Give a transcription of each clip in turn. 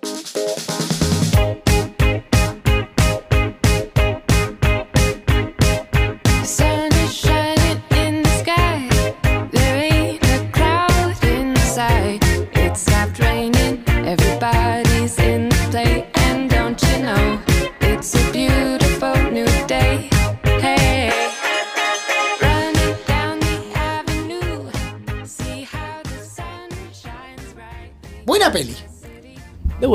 The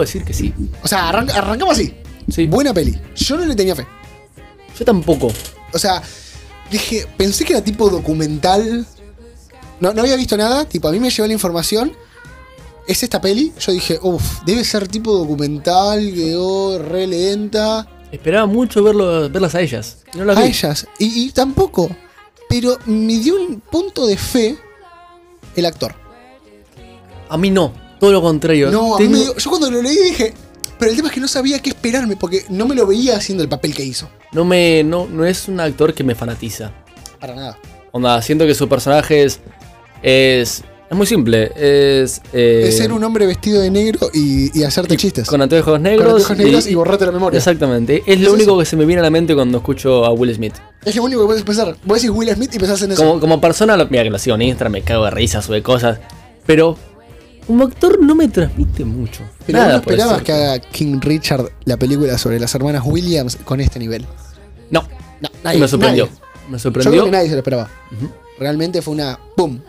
decir que sí. O sea, arranca- arrancamos así. Sí. Buena peli. Yo no le tenía fe. Yo tampoco. O sea, dije, pensé que era tipo documental. No, no había visto nada. Tipo, a mí me llegó la información. Es esta peli. Yo dije, uff, debe ser tipo documental. Quedó re lenta. Esperaba mucho verlo, verlas a ellas. Y No las A vi. ellas. Y, y tampoco. Pero me dio un punto de fe el actor. A mí no. Todo lo contrario. No, a mí Tengo- me dio- yo cuando lo leí dije. Pero el tema es que no sabía qué esperarme porque no me lo veía haciendo el papel que hizo. no me. No, no es un actor que me fanatiza. Para nada. Onda, siento que su personaje es. Es. Es muy simple. Es. eh, es ser un hombre vestido de negro y, y hacerte chistes. Con anteojos Con negros. anteojos negros y, borrarte la memoria. Exactamente. Es Es lo único eso. que se me viene a la mente cuando escucho a Will Smith. Es lo único que puedes pensar. Vos decís Will Smith y pensás en eso. Como, como persona, lo- mira que lo sigo en Instagram, me cago de risa, sube cosas. Pero como actor no me transmite mucho. Pero Nada no esperabas que haga King Richard la película sobre las hermanas Williams con este nivel. No, No, me sorprendió. nadie. Me Yo creo sorprendió. que nadie se lo esperaba. Realmente fue una. ¡Pum!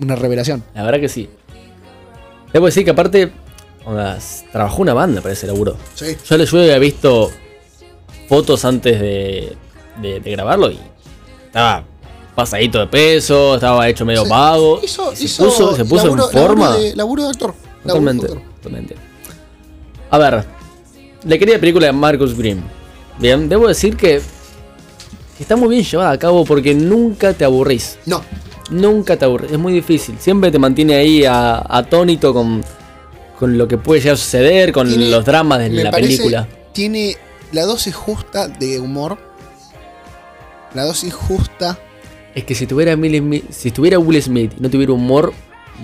Una revelación. La verdad que sí. Debo decir que aparte, onda, trabajó una banda para ese laburo. Sí. Yo, le- yo había visto fotos antes de, de- de grabarlo y estaba pasadito de peso, estaba hecho medio Sí. vago. Hizo, se hizo puso, se puso laburo- en forma. Laburo de, laburo de actor. Laburo de Totalmente, actor. totalmente. A ver, la querida película de Marcus Grimm. Bien, debo decir que está muy bien llevada a cabo porque nunca te aburrís. No. Nunca te aburrís, es muy difícil. Siempre te mantiene ahí atónito con, con lo que puede llegar a suceder, con Tiene- los dramas de me la parece, película. Tiene la dosis justa de humor. La dosis justa. Es que si tuviera, Will Smith, si tuviera Will Smith y no tuviera humor,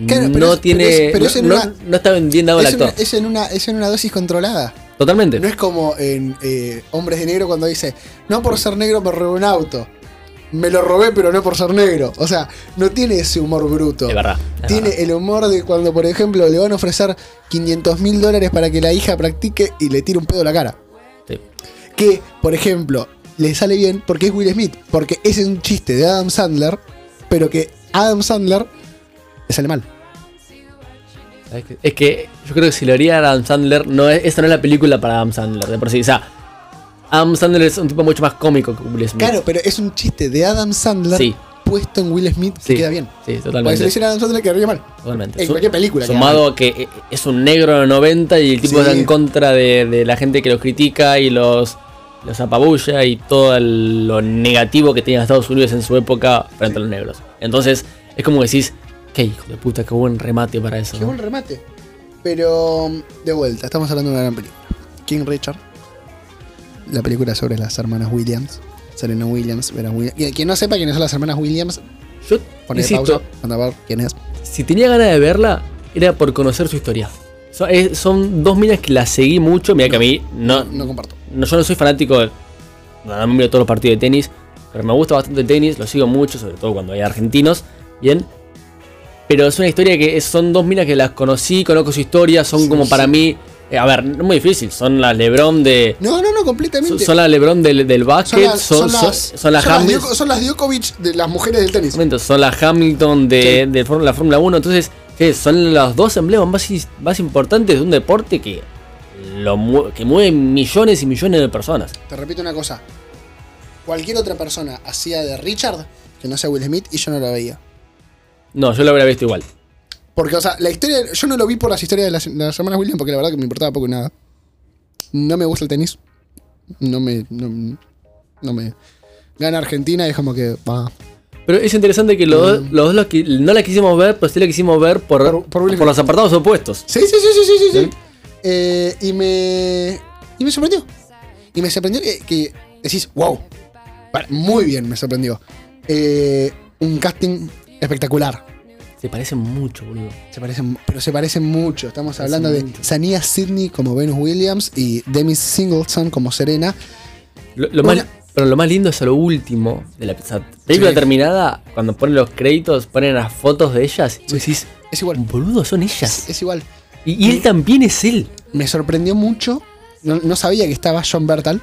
Claro, pero no es- tiene. pero es- pero es no, una- no está bien dado el Es, una- actor. es en una, es en una dosis controlada. Totalmente. No es como en eh, Hombres de Negro cuando dice, no por ser negro me robé un auto. Me lo robé pero no por ser negro. O sea, no tiene ese humor bruto. Es verdad. Tiene verdad. el humor de cuando, por ejemplo, le van a ofrecer 500 mil dólares para que la hija practique y le tire un pedo a la cara. Sí. Que, por ejemplo, le sale bien porque es Will Smith. Porque ese es un chiste de Adam Sandler, pero que Adam Sandler le sale mal. Es que, yo creo que si lo haría Adam Sandler, no es, esta no es la película para Adam Sandler, de por sí. O sea, Adam Sandler es un tipo mucho más cómico que Will Smith. Claro, pero es un chiste de Adam Sandler Sí. puesto en Will Smith que Sí. queda bien. Sí, Porque si totalmente. lo hiciera Adam Sandler quedaría mal. totalmente. En Su- cualquier película. Sumado a que es un negro de los 90 y el tipo Sí. está en contra de, de la gente que los critica y los, los apabulla y todo lo negativo que tenía Estados Unidos en su época frente a los negros. Entonces, es como decís, qué hijo de puta, qué buen remate para eso. Qué ¿no? buen remate. Pero, de vuelta, estamos hablando de una gran película. King Richard. La película sobre las hermanas Williams. Serena Williams, Vera Williams. Quien- no sepa quiénes son las hermanas Williams, Yo, pone pausa, anda a ver quién es. si tenía ganas de verla, era por conocer su historia. Son, es- son dos minas que las seguí mucho. Mira que a mí no, No comparto. No, yo no soy fanático de. No me miro todos los partidos de tenis. Pero me gusta bastante el tenis, lo sigo mucho, sobre todo cuando hay argentinos. Bien. Pero es una historia que son dos minas que las conocí, conozco su historia, son Sí, como sí. para mí. eh, a ver, no es muy difícil, son las Lebron de. No, no, no, completamente. son las Lebron del, del Son básquet, las, son, son son- las, son las son las Hamilton. Djoko- son las Djokovic de las mujeres del tenis. Momento, son las Hamilton de, Sí. de la Fórmula 1. Entonces, son los dos emblemas más, más importantes de un deporte que, lo que mueve millones y millones de personas. Te repito una cosa. Cualquier otra persona hacía de Richard, que no sea Will Smith, y yo no lo veía. No, yo lo habría visto igual. Porque, o sea, la historia. Yo no lo vi por las historias de las, de las hermanas Williams, porque la verdad que me importaba poco y nada. No me gusta el tenis. No me. No, no me. Gana Argentina y es como que. va. Pero es interesante que los, dos- los dos la no la quisimos ver, pero sí la quisimos ver por, Por- por Will por los apartados opuestos. Sí, sí, sí, sí, sí, sí. sí. Eh, y me. Y me sorprendió. Y me sorprendió que, que decís, wow. Muy bien, me sorprendió. Eh, un casting espectacular. Se parecen mucho, boludo. Se parecen, pero se parecen mucho. Estamos hablando de mucho. Sania Sidney como Venus Williams y Demi Singleton como Serena. Lo, lo Una- más, pero lo más lindo es a lo último de la película Sí. terminada, cuando ponen los créditos, ponen las fotos de ellas y decís, Es igual. boludo, son ellas. Es igual. Y, y él también es él. Me sorprendió mucho. No, no sabía que estaba John Bertal.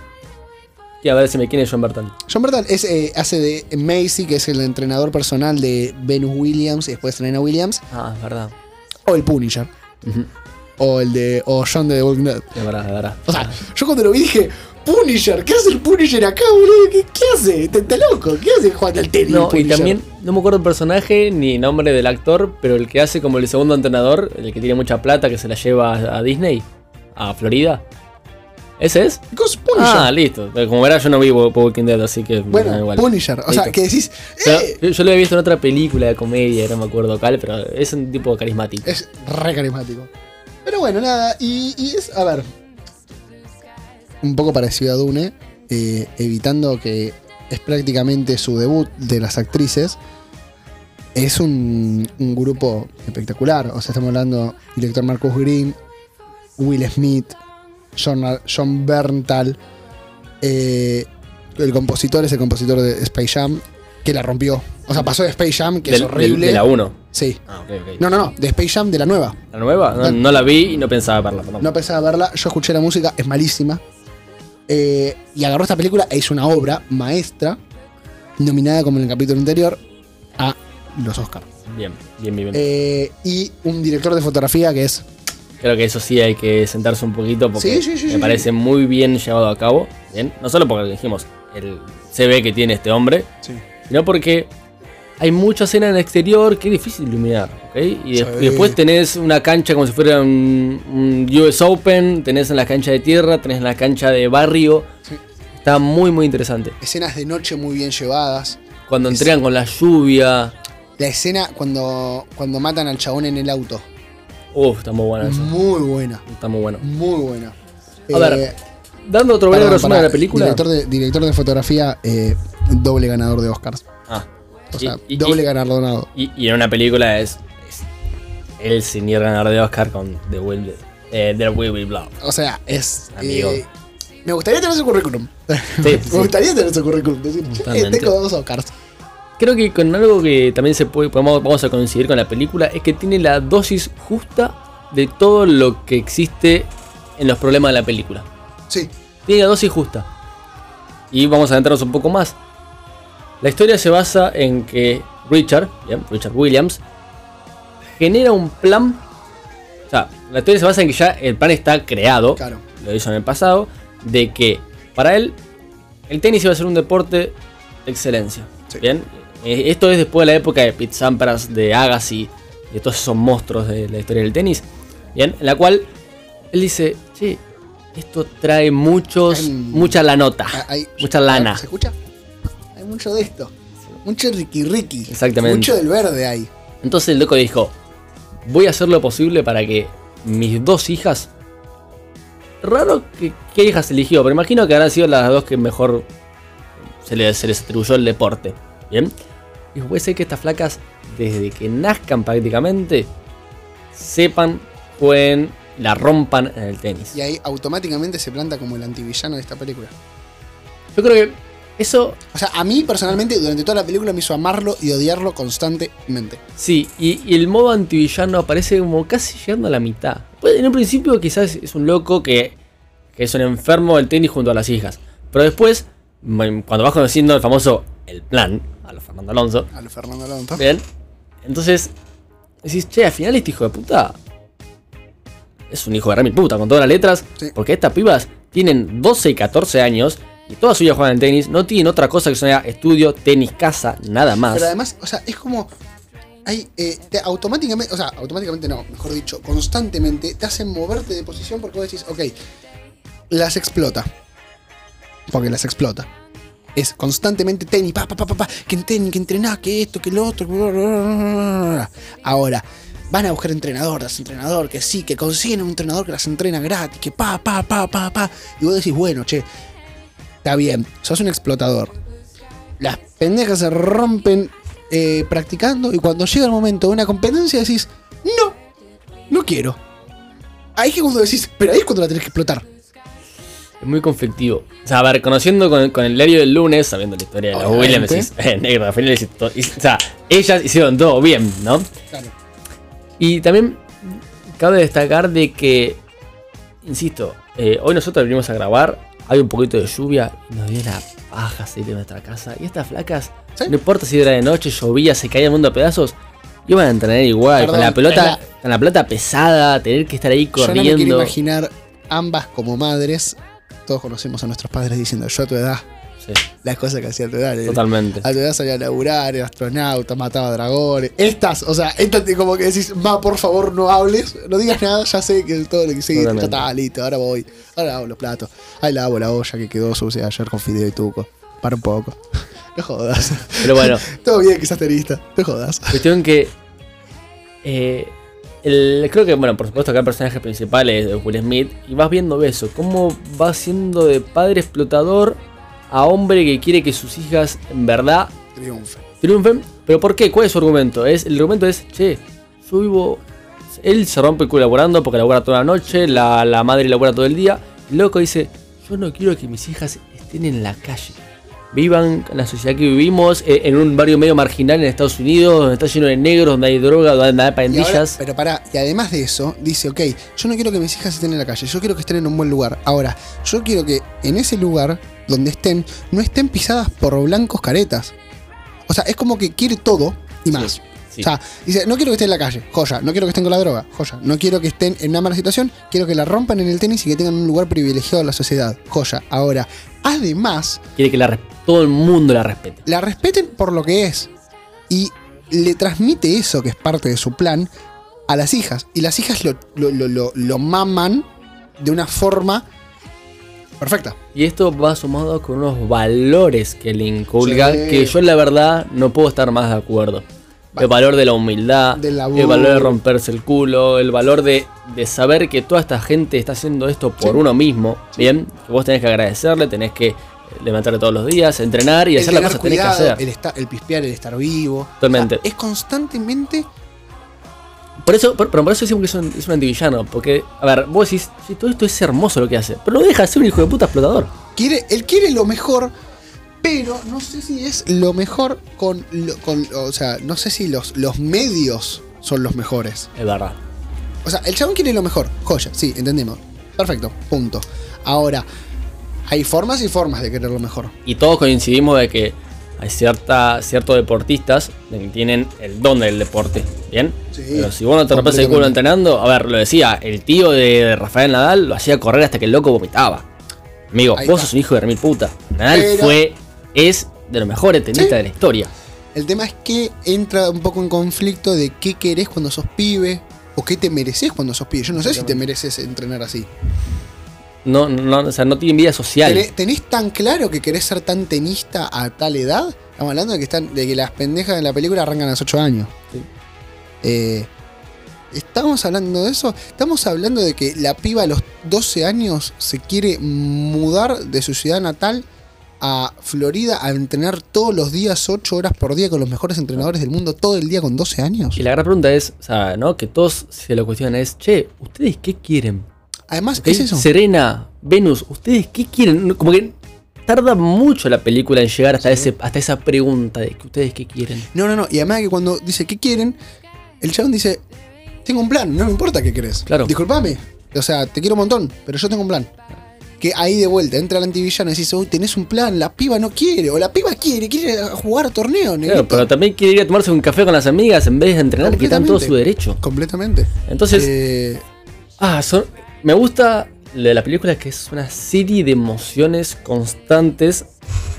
Que a ver si me quién es John Bertal. John Bertal es, eh, hace de Macy, que es el entrenador personal de Venus Williams y después Serena Williams. Ah, es verdad. O el Punisher. O el de. O John de The Walking Dead. Es verdad, es verdad. O sea, yo cuando lo vi dije, Punisher, ¿qué hace el Punisher acá, boludo? ¿Qué, qué hace? ¿Está está loco? ¿Qué hace jugando al tenis? No, y también, no me acuerdo el personaje ni nombre del actor, pero el que hace como el segundo entrenador, el que tiene mucha plata, que se la lleva a, a Disney, a Florida. ¿Ese es? ¿Qué es Punisher? Ah, listo. Como verás, yo no vi Wa- Walking Dead, así que bueno, igual. Punisher. O sea, que decís, eh, yo- yo lo había visto en otra película de comedia, no me acuerdo cuál, pero es un tipo carismático. es re carismático. Pero bueno, nada, y, y es, a ver, un poco parecido a Dune, eh, evitando que es prácticamente su debut de las actrices. Es un, un grupo espectacular. O sea, estamos hablando director Marcus Green, Will Smith, John, John Berntal. eh, el compositor es el compositor de Space Jam, que la rompió. O sea, pasó de Space Jam, que Del- es horrible. del- de la 1. Sí. Ah. No, no, no, de Space Jam de la nueva. ¿La nueva? No, no la vi y no pensaba verla, perdón. No pensaba verla, yo escuché la música, es malísima. Eh, y agarró esta película e hizo una obra maestra, nominada como en el capítulo anterior, a los Oscars. Bien, bien, bien. bien. Eh, y un director de fotografía que es. Creo que eso sí hay que sentarse un poquito porque Sí, sí, sí, me sí, parece muy bien llevado a cabo. Bien, no solo porque dijimos el CV que tiene este hombre, sino porque hay mucha escena en el exterior que es difícil iluminar. ¿ok? Y, de- Sí. y después tenés una cancha como si fuera un, un US Open, tenés en la cancha de tierra, tenés en la cancha de barrio. Sí. Está muy, muy interesante. Escenas de noche muy bien llevadas. Cuando Es- entregan con la lluvia. La escena cuando, cuando matan al chabón en el auto. Uf, está muy buena eso. Muy buena. Está muy bueno. Muy buena. A ver, Dando otro breve resumen de la película. Director de, director de fotografía, eh, doble ganador de Oscars. Ah. O sea, y- doble y- galardonado. Y, en una película es, es el señor ganador de Oscar con The Will, eh, The Will Be Blood. O sea, es. Amigo. eh, me gustaría tener su currículum. sí. me gustaría tener su currículum. Decir, "Che, Totalmente. tengo dos Oscars. Creo que con algo que también se puede, podemos, vamos a coincidir con la película es que tiene la dosis justa de todo lo que existe en los problemas de la película. Sí. Tiene la dosis justa. Y vamos a adentrarnos un poco más. La historia se basa en que Richard, bien, Richard Williams, genera un plan. O sea, la historia se basa en que ya el plan está creado. Claro. Lo hizo en el pasado. De que para él el tenis iba a ser un deporte de excelencia. Sí. Bien. Eh, Esto es después de la época de Pete Sampras, de Agassi, de todos esos monstruos de la historia del tenis. Bien, en la cual él dice, sí, esto trae muchos, mucha la nota, Ah, hay- mucha lana. ¿Se escucha? Hay mucho de esto. Mucho Ricky Ricky. Exactamente. Mucho del verde hay. Entonces el loco dijo, voy a hacer lo posible para que mis dos hijas... Raro que qué hijas eligió, pero imagino que habrán sido las dos que mejor se les, se les atribuyó el deporte. Bien. Dijo, puede ser que estas flacas, desde que nazcan prácticamente, sepan, jueguen, la rompan en el tenis. Y ahí automáticamente se planta como el antivillano de esta película. Yo creo que eso O sea, a mí personalmente durante toda la película me hizo amarlo y odiarlo constantemente. Sí, y, y el modo antivillano aparece como casi llegando a la mitad. Pues, en un principio quizás es un loco que, que es un enfermo del tenis junto a las hijas. Pero después, mm, cuando vas conociendo el famoso El Plan, a los Fernando Alonso, A lo Fernando Alonso. ¿bien? Entonces, decís, che, al final este hijo de puta es un hijo de remil puta, con todas las letras. Sí. Porque estas pibas tienen 12 y 14 años y todas suyas juegan al tenis, no tienen otra cosa que sea estudio, tenis, casa, nada más. Pero además, o sea, es como. Hay, eh, te automáticamente, o sea, automáticamente no, mejor dicho, constantemente te hacen moverte de posición porque vos decís, ok, las explota. Porque las explota. Es constantemente tenis, pa, pa, pa, pa, pa, que tenis, que entrená, que esto, que lo otro. Ahora, van a buscar entrenador, das entrenador, que sí, que consiguen un entrenador que las entrena gratis, que pa, pa, pa, pa, pa. Y vos decís, bueno, che, está bien, sos un explotador. Las pendejas se rompen eh, practicando y cuando llega el momento de una competencia decís, no, no quiero. Ahí es que cuando decís, pero ahí es cuando la tenés que explotar. Es muy conflictivo. O sea, a ver, conociendo con, con el diario del lunes, sabiendo la historia de los Obviamente. Williams, decís, eh, negro, al final todo- y- O sea, ellas hicieron todo bien, ¿no? Claro. Y también cabe destacar de que, insisto, eh, hoy nosotros venimos a grabar, hay un poquito de lluvia y nos dio la paja salir de nuestra casa. Y estas flacas, ¿Sí? no importa si era de noche, llovía, se caía el mundo a pedazos, iban a entrenar igual, con la pelota, con la pelota pesada, tener que estar ahí Yo no me quiero corriendo. imaginar ambas como madres. Todos conocemos a nuestros padres diciendo, yo a tu edad, Sí, las cosas que hacía a tu edad. eh. totalmente. A tu edad salía a laburar, era astronauta, mataba dragones. Estas, o sea, estas como que decís, ma, por favor, no hables, no digas nada, ya sé que todo lo que ya Totalmente. está, listo, ahora voy. Ahora lavo los platos. Ahí lavo la olla que quedó sucia ayer con fideo y tuco. Para un poco. No jodas. Pero bueno, Todo bien que seas tenista, no jodas. Cuestión que. eh, el- creo que, bueno, por supuesto, acá el personaje principal es Will Smith. Y vas viendo eso. Cómo va siendo de padre explotador a hombre que quiere que sus hijas en verdad Triunfe. triunfen. ¿Pero por qué? ¿Cuál es su argumento? Es, el argumento es: che, yo vivo. Él se rompe el culo laburando porque labura toda la noche. La, la madre labura todo el día. El loco dice: Yo no quiero que mis hijas estén en la calle vivan en la sociedad que vivimos, eh, en un barrio medio marginal en Estados Unidos, donde está lleno de negros, donde hay droga, donde hay pandillas. pero pará, y además de eso, dice, ok, yo no quiero que mis hijas estén en la calle, yo quiero que estén en un buen lugar. Ahora, yo quiero que en ese lugar donde estén, no estén pisadas por blancos caretas. O sea, es como que quiere todo y más. Sí. O sea, dice, no quiero que estén en la calle, joya, no quiero que estén con la droga, joya, no quiero que estén en una mala situación, quiero que la rompan en el tenis y que tengan un lugar privilegiado en la sociedad, joya. Ahora, además, Quiere que la todo el mundo la respete. la respeten por lo que es. Y le transmite eso, que es parte de su plan, a las hijas. Y las hijas lo, lo, lo, lo- lo maman de una forma perfecta. Y esto va sumado con unos valores que le inculga, Sí. que yo la verdad no puedo estar más de acuerdo. El valor de la humildad, el valor de romperse el culo, el valor de, de saber que toda esta gente está haciendo esto por Sí. uno mismo, ¿bien? Que vos tenés que agradecerle, tenés que levantarte todos los días, entrenar y el hacer las tener cosas que tenés que hacer. el, esta- el pispear, el estar vivo. Totalmente. O sea, es constantemente. Por eso, por, pero por eso decimos que es un, es un antivillano. Porque, a ver, vos decís, sí, todo esto es hermoso lo que hace. Pero no deja de ser un hijo de puta explotador. Quiere, él quiere lo mejor, pero no sé si es lo mejor con. lo- con o sea, no sé si los, los medios son los mejores. Es verdad. O sea, el chabón quiere lo mejor. Joya, sí, entendemos. Perfecto, punto. Ahora, hay formas y formas de querer lo mejor. Y todos coincidimos de que hay cierta, ciertos deportistas de que tienen el don del deporte. ¿Bien? Sí, Pero si vos no te rompes el culo entrenando, a ver, lo decía, el tío de Rafael Nadal lo hacía correr hasta que el loco vomitaba. Amigo, Ahí vos está. sos un hijo de remil puta. Nadal Pero- fue, es de los mejores tenistas Sí. de la historia. El tema es que entra un poco en conflicto de qué querés cuando sos pibe o qué te mereces cuando sos pibe. Yo no sé si te mereces entrenar así. No, no, o sea, no tienen vida social. ¿Tenés, tenés tan claro que querés ser tan tenista a tal edad? Estamos hablando de que, están, de que las pendejas de la película arrancan a los 8 años. Sí. Eh, ¿Estamos hablando de eso? Estamos hablando de que la piba a los 12 años se quiere mudar de su ciudad natal a Florida a entrenar todos los días 8 horas por día con los mejores entrenadores del mundo todo el día con 12 años. Y la gran pregunta es, o sea, ¿no? Que todos se lo cuestionan es, che, ¿ustedes qué quieren? Además, ¿Ok? ¿qué es eso? Serena, Venus, ¿ustedes qué quieren? Como que tarda mucho la película en llegar hasta, Sí. ese, hasta esa pregunta de que ustedes qué quieren. No, no, no. Y además que cuando dice ¿qué quieren? El chabón dice, tengo un plan, no me importa qué querés. Claro. Disculpame. O sea, te quiero un montón, pero yo tengo un plan. Que ahí de vuelta entra el antivillano y dices, uy, tenés un plan, la piba no quiere, o la piba quiere, quiere jugar torneo, Claro, negrito. pero también quiere ir a tomarse un café con las amigas en vez de entrenar, que está en todo su Completamente. derecho. Completamente. Entonces, Eh, ah, son- me gusta lo de la película que es una serie de emociones constantes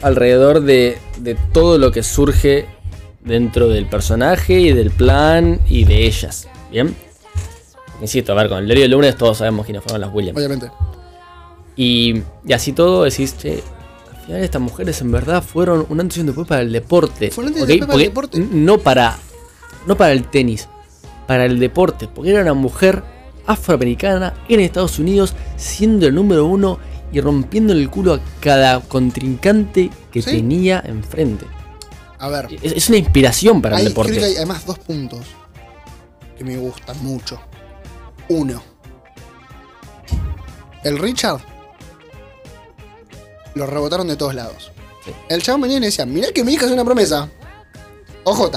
alrededor de, de todo lo que surge dentro del personaje y del plan y de ellas. ¿Bien? Insisto, a ver, con el diario del lunes todos sabemos quiénes fueron las Williams. obviamente. Y, y así todo decís, che, al final estas mujeres en verdad fueron un antes y un después para el deporte. Fue un antes y un ¿ok? después para el deporte. No para, no para el tenis, para el deporte. Porque era una mujer afroamericana en Estados Unidos siendo el número uno y rompiendo el culo a cada contrincante que Sí. tenía enfrente. A ver, Es, es una inspiración para hay, el deporte. creo que hay además dos puntos que me gustan mucho. Uno, el Richard lo rebotaron de todos lados. Sí. El chabón venía y decía, mirá que mi hija es una promesa. OJ.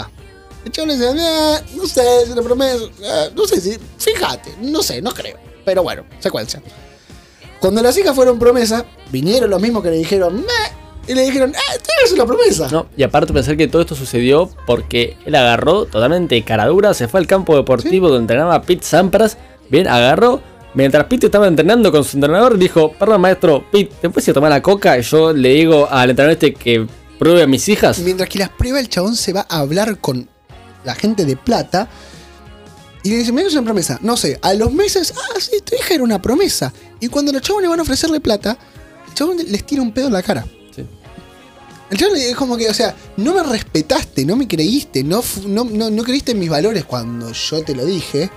Chabón le decía, "Eh, no sé, es una promesa. eh, no sé si, fíjate, no sé, no creo. Pero bueno, secuencia. Cuando las hijas fueron promesa, vinieron los mismos que le dijeron, y le dijeron, ah, tú eres una promesa. No, y aparte pensar que todo esto sucedió porque él agarró totalmente de cara dura, se fue al campo deportivo donde entrenaba Pete Sampras, bien, agarró, mientras Pete estaba entrenando con su entrenador, dijo, perdón maestro, Pete, ¿te puedes ir a tomar la coca? Y yo le digo al entrenador este que pruebe a mis hijas. Mientras que las prueba, el chabón se va a hablar con la gente de plata. Y le dice, mira, es una promesa. No sé, a los meses, ah, sí, tu hija era una promesa. Y cuando los chavos le van a ofrecerle plata, el chabón les tira un pedo en la cara. Sí. El chabón es como que, o sea, no me respetaste, no me creíste, no, no, no, no creíste en mis valores cuando yo te lo dije.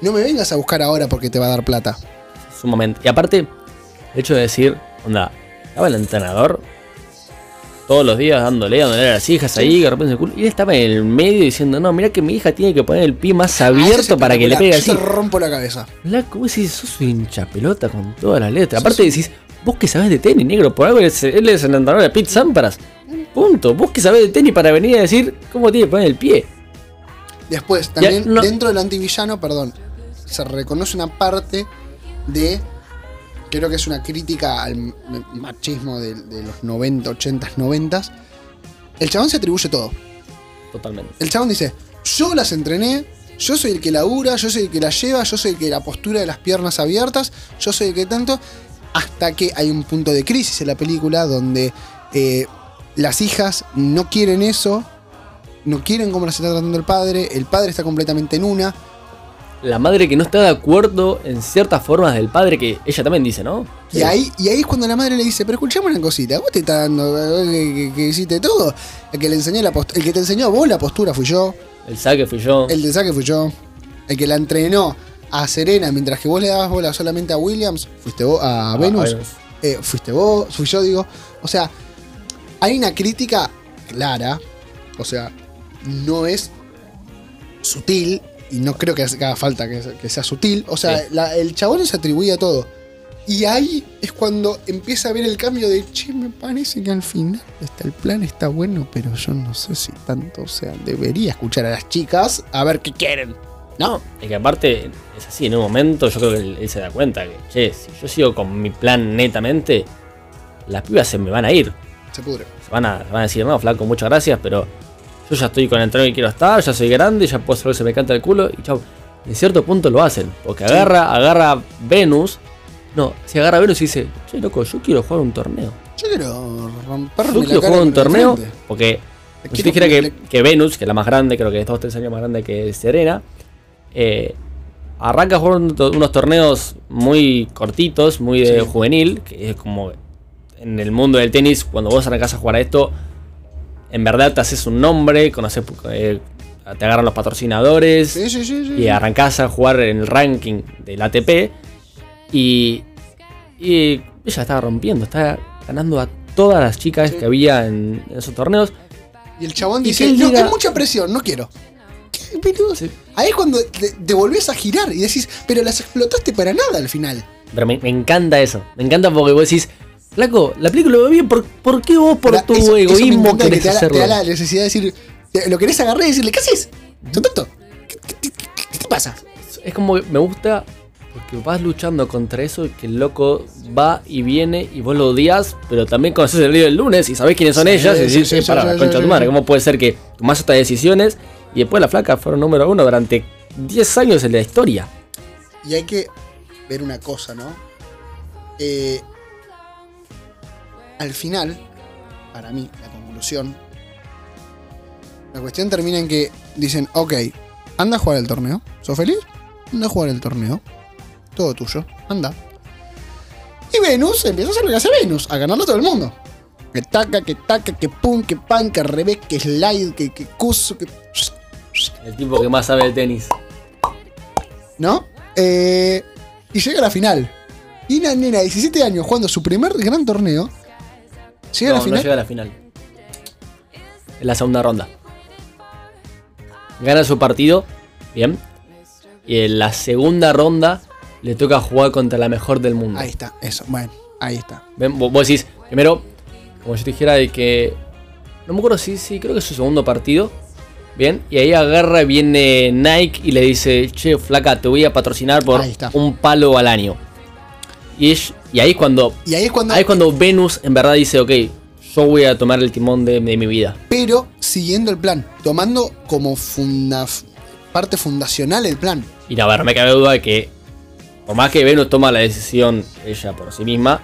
No me vengas a buscar ahora porque te va a dar plata. sumamente. Y aparte, el hecho de decir, onda, estaba el entrenador todos los días dándole, dándole a las hijas ahí, de repente el culo, y él estaba en el medio diciendo, no, mira que mi hija tiene que poner el pie más Ah, abierto para que le pegue así. Yo te rompo la cabeza. Flaco, vos decís, sos un hincha pelota con todas las letras. Aparte decís, vos que sabés de tenis, negro, por algo él es, el entrenador de Pete Sampras. Punto. Vos que sabés de tenis para venir a decir cómo tiene que poner el pie. Después, también no- dentro del antivillano, perdón, se reconoce una parte de. Creo que es una crítica al machismo de, de los 90, 80, 90. El chabón se atribuye todo. Totalmente. El chabón dice: Yo las entrené, yo soy el que labura, yo soy el que las lleva, yo soy el que la postura de las piernas abiertas, yo soy el que tanto. Hasta que hay un punto de crisis en la película donde eh, las hijas no quieren eso, no quieren cómo las está tratando el padre, el padre está completamente en una. La madre que no está de acuerdo en ciertas formas del padre que ella también dice, ¿no? Y ahí, y ahí es cuando la madre le dice, pero escuchame una cosita, vos te estás dando eh, que, que- que hiciste todo. El que le enseñó la post- el que te enseñó a vos la postura fui yo, El saque fui yo. el de saque fui yo, el que la entrenó a Serena mientras que vos le dabas bola solamente a Williams, fuiste vos, a Venus, Venus. eh, fuiste vos, fui yo, digo. O sea, hay una crítica clara, o sea, no es sutil, y no creo que haga falta que, que sea sutil, o sea, Sí. la- el chabón se atribuye a todo. Y ahí es cuando empieza a ver el cambio de, che, me parece que al final está, el plan está bueno, pero yo no sé si tanto, o sea, debería escuchar a las chicas a ver qué quieren. No, es que aparte es así, en un momento yo creo que él, él se da cuenta que, che, si yo sigo con mi plan netamente, las pibas se me van a ir. Se pudre. Se van a, van a decir, no, flaco, muchas gracias, pero yo ya estoy con el tren que quiero estar, ya soy grande, ya puedo hacer lo que se me canta el culo y chau. En cierto punto lo hacen, porque agarra, agarra Venus. No, si agarra Venus y dice, che, loco, yo quiero jugar un torneo. Yo quiero romperme Yo quiero jugar un torneo, frente. porque si te quiero dijera que, que Venus, que es la más grande, creo que es dos o tres años más grande que Serena, eh, arranca jugando unos torneos muy cortitos, muy de Sí. juvenil, que es como en el mundo del tenis, cuando vos arrancás a jugar a esto, en verdad te haces un nombre, conoces, eh, te agarran los patrocinadores Sí, sí, sí, sí. y arrancás a jugar en el ranking del ATP y, y ella estaba rompiendo, estaba ganando a todas las chicas que había en, en esos torneos. Y el chabón Y dice, no, diga- es mucha presión, no quiero. Ahí es cuando te, te volvés a girar y decís, pero las explotaste para nada al final. Pero me, me encanta eso, me encanta porque vos decís, Flaco, la película va bien, ¿por, por qué vos por Ahora, tu eso- eso egoísmo que querés te da, hacerlo? te da la necesidad de decir, te- lo querés agarrar y decirle, ¿qué haces? ¿Qué, qué- qué- qué te pasa? Es como que me gusta porque vas luchando contra eso y que el loco va y viene y vos lo odias, pero también conoces el día del lunes y sabés quiénes son Sí, ellas y decís, sí, "Eh, sí, pará, sí, la sí, concha tu madre. ¿cómo puede ser que tomás estas decisiones y después la flaca fueron número uno durante 10 años en la historia? Y hay que ver una cosa, ¿no? Eh, al final, para mí, la conclusión, la cuestión termina en que dicen, ok, anda a jugar el torneo. ¿Sos feliz? Anda a jugar el torneo. Todo tuyo, anda. Y Venus empieza a hacer lo que hace Venus, a ganarlo a todo el mundo. Que taca, que taca, que pum, que pan, que revés, que slide, que, que cuso, que... El tipo que más sabe de tenis. ¿no? Eh, y llega a la final. Y una nena de 17 años jugando su primer gran torneo. Llega a No, la final. no llega a la final. en la segunda ronda. Gana su partido, bien. Y en la segunda ronda le toca jugar contra la mejor del mundo. Ahí está, eso. Bueno, ahí está. Ven, vos, decís, primero, como si te dijera de que. No me acuerdo si, sí, creo que es su segundo partido. Bien, y ahí agarra, viene Nike y le dice, che, flaca, te voy a patrocinar por un palo al año. Y, es- y ahí es cuando. Y ahí es cuando. Ahí es cuando Venus en verdad dice, ok, yo voy a tomar el timón de, de mi vida. Pero siguiendo el plan. Tomando como funda, parte fundacional el plan. Y no, a ver, no me cabe duda de que, por más que Venus toma la decisión ella por sí misma,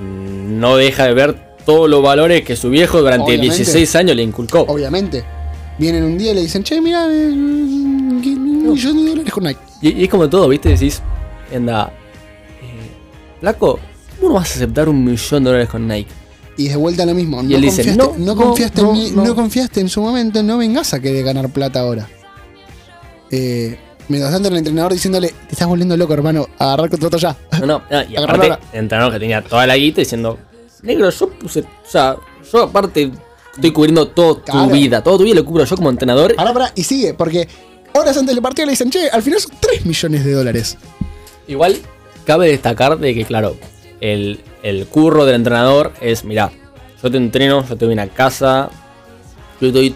no deja de ver todos los valores que su viejo durante Obviamente. 16 años le inculcó. Obviamente. Vienen un día y le dicen, che, mira, eh, un millón de dólares con Nike. Y, y es como todo, ¿viste? Decís, anda, Flaco, ¿cómo no vas a aceptar un millón de dólares con Nike? Y de vuelta lo mismo. No él dice, confiaste, no, no, no, confiaste no, en mí, no. no confiaste en su momento, no vengas a querer ganar plata ahora. Eh, mientras tanto el entrenador diciéndole, te estás volviendo loco, hermano, agarrar contrato ya. No, no, y aparte, ahora. el entrenador que tenía toda la guita diciendo, negro, yo puse, o sea, yo aparte estoy cubriendo toda Claro. tu vida, todo tu vida lo cubro yo como entrenador. Pará, pará, y sigue, porque horas antes del partido le dicen, che, al final son 3 millones de dólares. Igual cabe destacar de que, claro, el, el curro del entrenador es, mira, yo te entreno, yo te doy una casa, yo te doy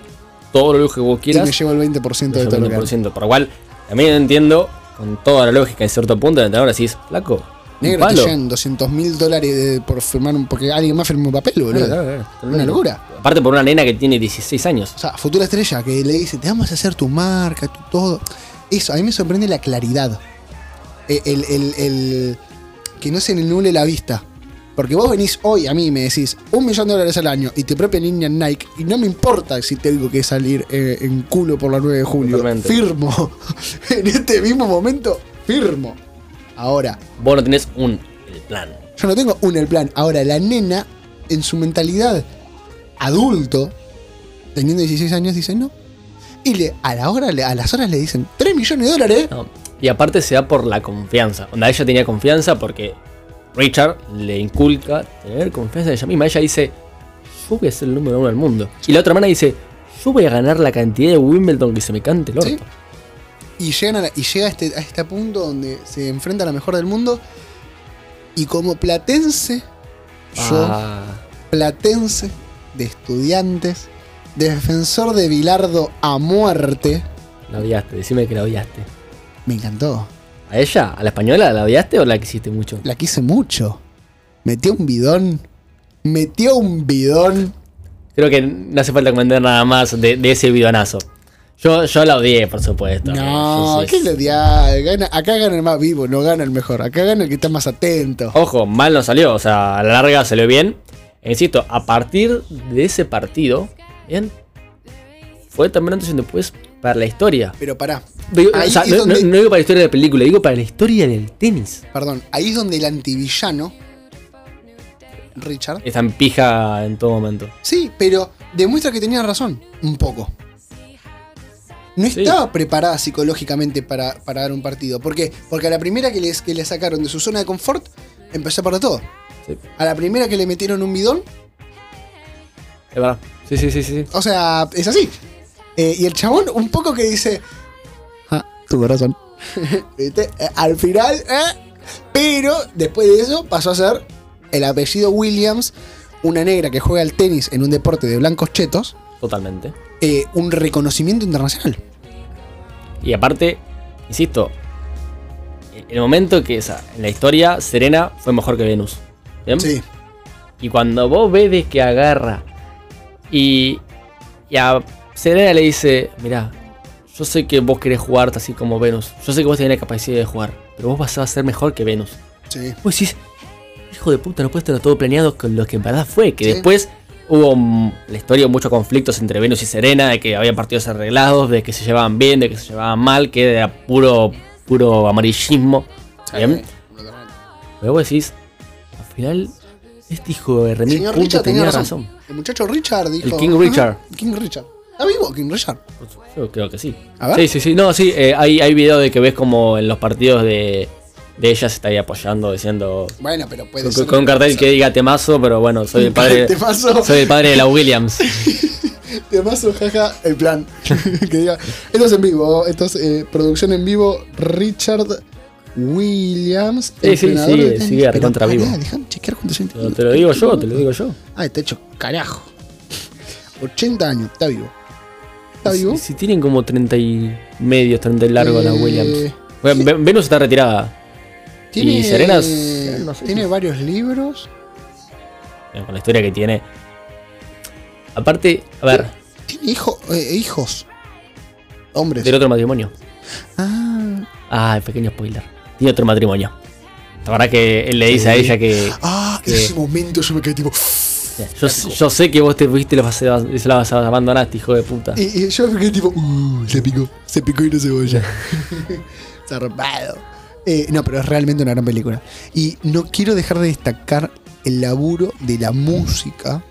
todo lo lujo que vos Y quieras. me llevo el 20% de todo lo que 20%, Por lo cual, también entiendo, con toda la lógica en cierto punto, el entrenador decís, flaco, Negro, te palo. llegan 200 mil dólares de- por firmar un. Porque alguien más firmó un papel, boludo. Claro, claro, claro, Una locura. Aparte por una nena que tiene 16 años. O sea, futura estrella que le dice, te vamos a hacer tu marca, tu todo. Eso, a mí me sorprende la claridad. Eh, El, el- el- que no se le nule la vista. Porque vos venís hoy a mí y me decís un millón de dólares al año y te propia línea Nike y no me importa si tengo que salir eh, en culo por la 9 de julio. Totalmente. Firmo. en este mismo momento, firmo. Ahora, Vos no tenés un el plan. yo no tengo un el plan. Ahora, la nena, en su mentalidad adulto, teniendo 16 años, dice no. Y le, a, la hora, a las horas le dicen 3 millones de dólares. No, Y aparte se da por la confianza. Onda, ella tenía confianza porque Richard le inculca tener confianza en ella misma. Ella dice, yo voy a ser el número uno del mundo. Y la otra hermana dice, yo voy a ganar la cantidad de Wimbledon que se me cante el orto. Sí. Y, llegan a la- y llega a este, a este punto donde se enfrenta a la mejor del mundo. Y como platense, yo, Ah, platense, de estudiantes, defensor de Bilardo a muerte, la odiaste, decime que la odiaste. Me encantó. ¿A ella? ¿A la española la odiaste o la quisiste mucho? La quise mucho. Metió un bidón. Metió un bidón. Creo que no hace falta comentar nada más de, de ese bidonazo. Yo, yo la odié, por supuesto. No, ¿qué le? Gana- Acá gana el más vivo, no gana el mejor. Acá gana el que está más atento. Ojo, mal no salió, o sea, a la larga salió bien. E Insisto, a partir de ese partido, bien, fue también antes y después para la historia. Pero pará. Digo, o sea, no, donde- no- no digo para la historia de la película, digo para la historia del tenis. Perdón, ahí es donde el antivillano. Richard. Está en pija en todo momento. Sí, pero demuestra que tenía razón. Un poco. No Sí. estaba preparada psicológicamente para, para dar un partido. ¿Por qué? Porque a la primera que, les, que le sacaron de su zona de confort, empezó a perder todo. Sí, A la primera que le metieron un bidón, es verdad. Sí, sí, sí, sí. O sea, es así. Eh, y el chabón un poco que dice, ah, tuvo razón. ¿Viste? Eh, Al final, eh, pero después de eso pasó a ser el apellido Williams, una negra que juega al tenis en un deporte de blancos chetos, Totalmente. eh, un reconocimiento internacional. Y aparte, insisto, el momento que esa, en la historia, Serena fue mejor que Venus. ¿Bien? Sí. Y cuando vos ves de que agarra y, y a Serena le dice, mirá, yo sé que vos querés jugar así como Venus, yo sé que vos tenés la capacidad de jugar, pero vos vas a ser mejor que Venus. Sí. Vos decís, hijo de puta, no puedes tener todo planeado con lo que en verdad fue, que Sí. después hubo mm, la historia muchos conflictos entre Venus y Serena, de que había partidos arreglados, de que se llevaban bien, de que se llevaban mal, que era puro, puro amarillismo. ¿Bien? Pero vos decís, al final, este hijo de Richard tenía tenía razón. razón. El muchacho Richard dijo. El King "Ajá, Richard". King Richard. ¿Está vivo King Richard? Yo creo que sí. A ver. Sí, sí, sí. No, sí, eh, hay, hay video de que ves como en los partidos de, de ella se está ahí apoyando, diciendo. Bueno, pero puede Con, ser. con un cartel que diga temazo, pero bueno, soy el padre. Te. Soy el padre de la Williams. Más jaja, el plan. que diga, esto es en vivo, esto es eh, producción en vivo, Richard Williams. Sí, sí, sigue, sigue Pero recontra pará, vivo. Déjame chequear cuántos años Te lo- te digo yo, te lo digo yo. Ah, está hecho carajo. 80 años, está vivo. ¿Está vivo? Si, si tienen como 30 y medios, 30 y largos las Eh, Williams. Bueno, Ve- Venus está retirada. Tiene, y Serenas, eh, no sé tiene si- varios libros. Con la historia que tiene. Aparte, a ver, Tiene hijo, eh, hijos. Hombres. del otro matrimonio. Ah, Ah, pequeño spoiler. Tiene otro matrimonio. La verdad que él le dice a ella que. ah que- ese momento yo me quedé tipo. Yo, yo sé que vos te fuiste y la- abandonaste, hijo de puta. Y, y yo me quedé tipo. Uh, se picó. Se picó y no cebolla. Zarpado. Eh, no, pero es realmente una gran película. Y no quiero dejar de destacar el laburo de la música.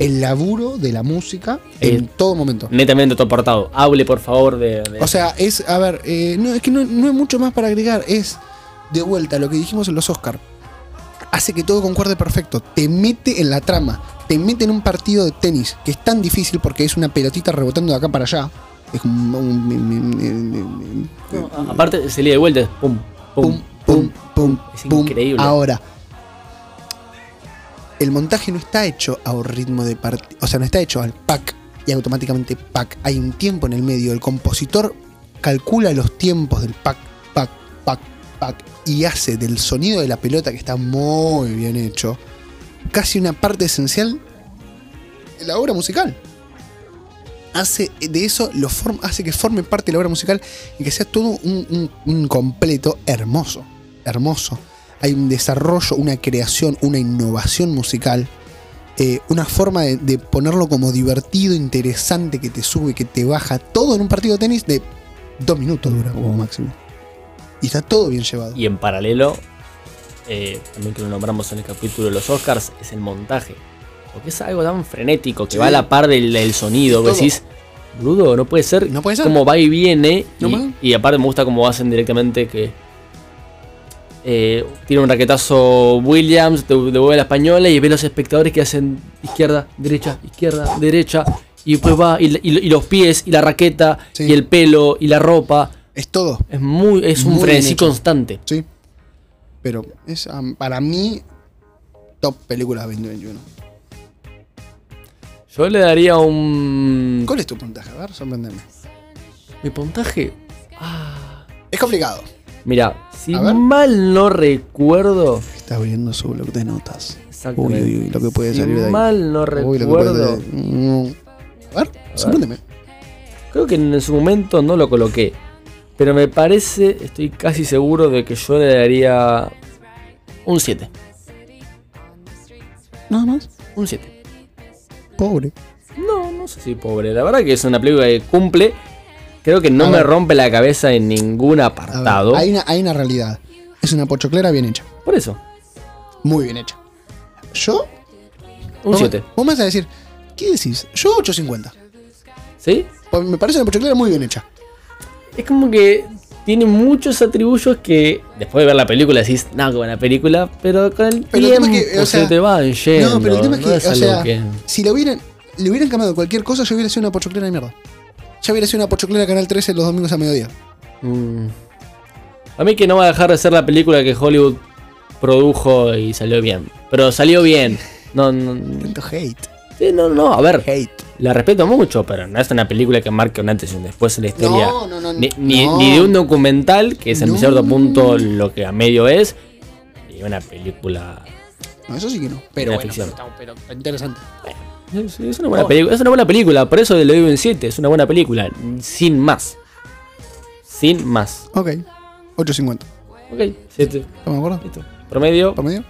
El laburo de la música en Eh, todo momento. Netamente todo portado. Hable, por favor, de. de- O sea, es, a ver, eh, no, es que no, no hay mucho más para agregar. Es de vuelta lo que dijimos en los Oscar. Hace que todo concuerde perfecto. Te mete en la trama. Te mete en un partido de tenis que es tan difícil porque es una pelotita rebotando de acá para allá. Es un. un- un- No, a- aparte, se de vuelta. Pum, pum, pum, pum, pum, Es pum. increíble. Ahora, el montaje no está hecho a un ritmo de partido. O sea, no está hecho al pack y automáticamente pack. Hay un tiempo en el medio. El compositor calcula los tiempos del pack, pack, pack, pack y hace del sonido de la pelota que está muy bien hecho casi una parte esencial de la obra musical. Hace de eso, lo hace que forme parte de la obra musical y que sea todo un completo hermoso. Hermoso. Hay un desarrollo, una creación, una innovación musical. eh, una forma de, de ponerlo como divertido, interesante, que te sube, que te baja. Todo en un partido de tenis de dos minutos dura como máximo. Y está todo bien llevado. Y en paralelo, eh, también que lo nombramos en el capítulo de los Oscars, es el montaje. Porque es algo tan frenético que Sí. va a la par del, del sonido. Vos decís, brudo, no puede ser. No puede ser. Como va y viene. No y, aparte me gusta cómo hacen directamente que. Eh, tira un raquetazo Williams, de- devuelve la española y ve los espectadores que hacen izquierda, derecha, izquierda, derecha. Y después va, y, y- y los pies, y la raqueta, Sí. y el pelo, y la ropa. Es todo. Es muy, es un Muy frenesí constante. Sí. Pero es para mí top película 2021. Yo le daría un. ¿Cuál es tu puntaje? A ver, sorprendeme. Mi puntaje. Ah. Es complicado. Mira, si mal no recuerdo. Está abriendo su blog de notas. Uy, uy, uy, lo que puede si salir de ahí. mal no Uy, puede recuerdo. Mm. A ver, sorpréndeme. Creo que en su momento no lo coloqué. Pero me parece, estoy casi seguro de que yo le daría un 7. Nada más. Un 7. Pobre. No, no sé si pobre. La verdad que es una película que cumple. Creo que no A me ver. rompe la cabeza en ningún ver, apartado. hay, una, hay una realidad. Es una pochoclera bien hecha. Por eso, Muy bien hecha. Yo. un vos- 7. Vos me vas a decir, ¿qué decís? Yo 8.50. ¿Sí? Pues me parece una pochoclera muy bien hecha. Es como que tiene muchos atributos que después de ver la película decís, no, qué buena película, pero con el Pero el tiempo tema es que, o sea, se te van yendo. No, pero el tema es que, no o sea, que- si le hubieran, le hubieran cambiado cualquier cosa, yo hubiera sido una pochoclera de mierda. Ya hubiera sido una pochoclera Canal 13 los domingos a mediodía. Mm. A mí que no va a dejar de ser la película que Hollywood produjo y salió bien. Pero salió bien. No, no, Tanto hate. sí, no, no, a ver, Hate. La respeto mucho, pero no es una película que marque un antes y un después en la historia. No, no, no, ni, ni- no. ni de un documental, que es en No. cierto punto lo que a medio es, ni una película No, eso sí que no. Pero bueno, pero, está- pero está interesante. Es, es una buena película, es una buena película, por eso le doy un 7, es una buena película, sin más. Sin más. Ok. 8.50. Ok, 7. ¿Estamos de acuerdo? Listo. Promedio, ¿Por medio?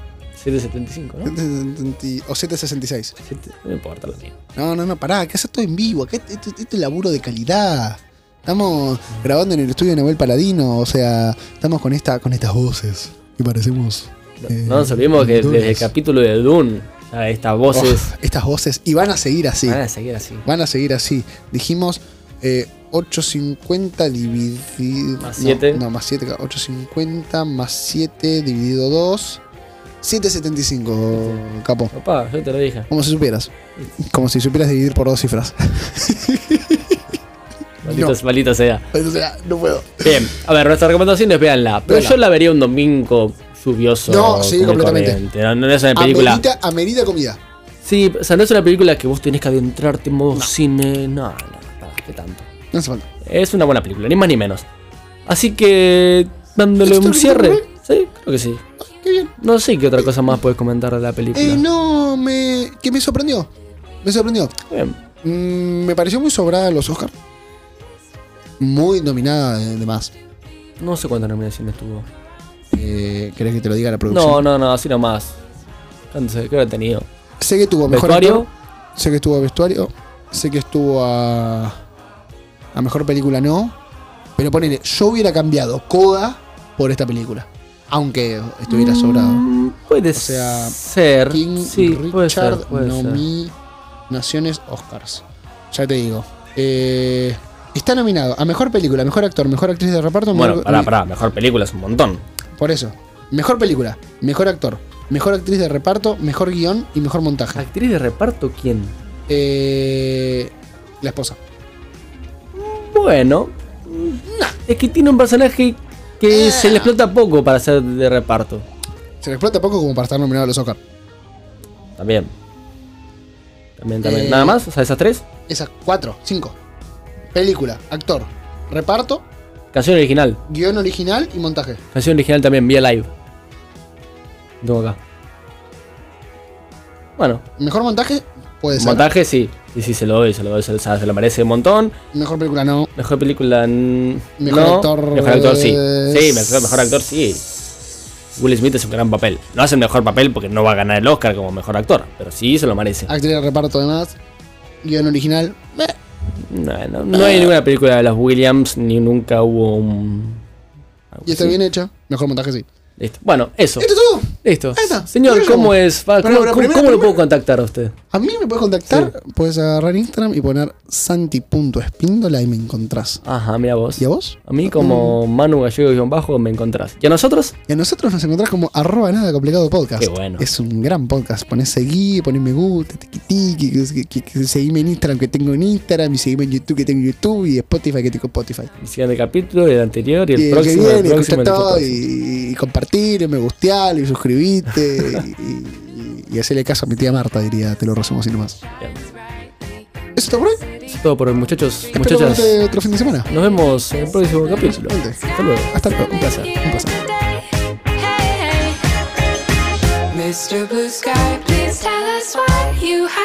7.75, ¿no? 7.70 O 7.66. Siete- no importa lo que. No, no, no, pará, que hace todo en vivo. Acá esto, esto- esto es laburo de calidad. Estamos grabando en el estudio de Nahuel Paladino, o sea, estamos con esta, con estas voces que parecemos. eh, No nos olvidemos que desde el capítulo de Dune, ya estas voces Oh, estas voces, y van a seguir así. van a seguir así. Van a seguir así. Dijimos eh, 850 dividido. Más no, siete. No, más 7. 850 más 7 dividido 2. 775, capo. Papá, yo te lo dije. Como si supieras. Como si supieras dividir por dos cifras. Maldito, No. maldito sea. sea, no puedo. Bien, a ver, nuestras recomendaciones, véanla. Pero Véanla. yo la vería un domingo lluvioso. No, sí, común y completamente. corriente. No, no es una película. Amerita, amerita comida. Sí, o sea, no es una película que vos tenés que adentrarte en modo cine. No, no, no, ¿qué tanto? No hace falta. Es una buena película, ni más ni menos. Así que, dándole ¿Esto un es cierre. Sí, creo que sí. Qué bien. No sé qué otra cosa más puedes comentar de la película. Eh, no, me. que me sorprendió. Me sorprendió. Bien. Mm, me pareció muy sobrada los Oscars. Muy nominada de, de más. No sé cuántas nominaciones tuvo. Eh, ¿Querés que te lo diga la producción? No, no, no, así nomás. ¿Cuántos creo que he tenido? Sé que tuvo mejor ¿Vestuario? actor, sé que estuvo a vestuario, sé que estuvo a. a mejor película no. Pero ponele, yo hubiera cambiado Coda por esta película. Aunque estuviera sobrado. Mm, puede sea, ser. King sí, puede ser, Richard puede ser. nominaciones Oscars. Ya te digo. Eh, está nominado a mejor película, mejor actor, mejor actriz de reparto. Bueno, mejor- pará, pará, mejor película es un montón. Por eso. Mejor película, mejor actor, mejor actriz de reparto, mejor guion y mejor montaje. ¿Actriz de reparto quién? Eh, la esposa. Bueno, es que tiene un personaje que se le explota poco para ser de reparto. Se le explota poco como para estar nominado a los Oscar. También. También, también. Eh, ¿Nada más? O sea, esas tres. Esas cuatro, cinco. Película, actor, reparto, Canción original. guion original y montaje. Canción original también, vía live. Tengo acá. Bueno, Mejor montaje puede ser. montaje sí. Sí, sí, se lo doy, se lo doy, se, lo- se lo merece un montón. Mejor película no. Mejor película. Mejor actor, Mejor actor sí. eh, Sí, mejor, mejor actor sí. Will Smith es un gran papel. No hace el mejor papel porque no va a ganar el Oscar como mejor actor. Pero sí se lo merece. Actriz de reparto además. Guión original. eh, No, no, no hay ninguna película de los Williams ni nunca hubo un. Y está bien hecha. Mejor montaje sí. Listo. Bueno, eso. ¿Esto es todo? Listo. Está. Señor, ¿cómo es? Pero ¿Cómo, la cómo- primera- cómo lo puedo contactar a usted? A mí me puedes contactar. Puedes agarrar Instagram y poner santi.espíndola y me encontrás. Ajá, mira vos. ¿Y a vos? A mí como Manu Gallego-bajo me encontrás. ¿Y a nosotros? Y a nosotros nos encontrás como arroba nada complicado podcast. Qué bueno. Es un gran podcast. Ponés seguir, ponés me gusta, que, que- que seguime en Instagram que tengo en Instagram, y seguime en YouTube que tengo en YouTube, y Spotify que tengo en Spotify. El siguiente capítulo, el anterior y el Y el próximo. que el el todo próximo. y, y compartir, y me gustear, y suscribirte, y, y, y hacerle caso a mi tía Marta, diría, te lo resumo así nomás. ¿Eso es todo por hoy? Eso es todo por hoy, muchachos. Espero Muchachas, verte otro fin de semana. nos vemos en el próximo capítulo. Hasta luego. Hasta luego. Un placer. Un placer. Mr. Blue Sky, please tell us why you had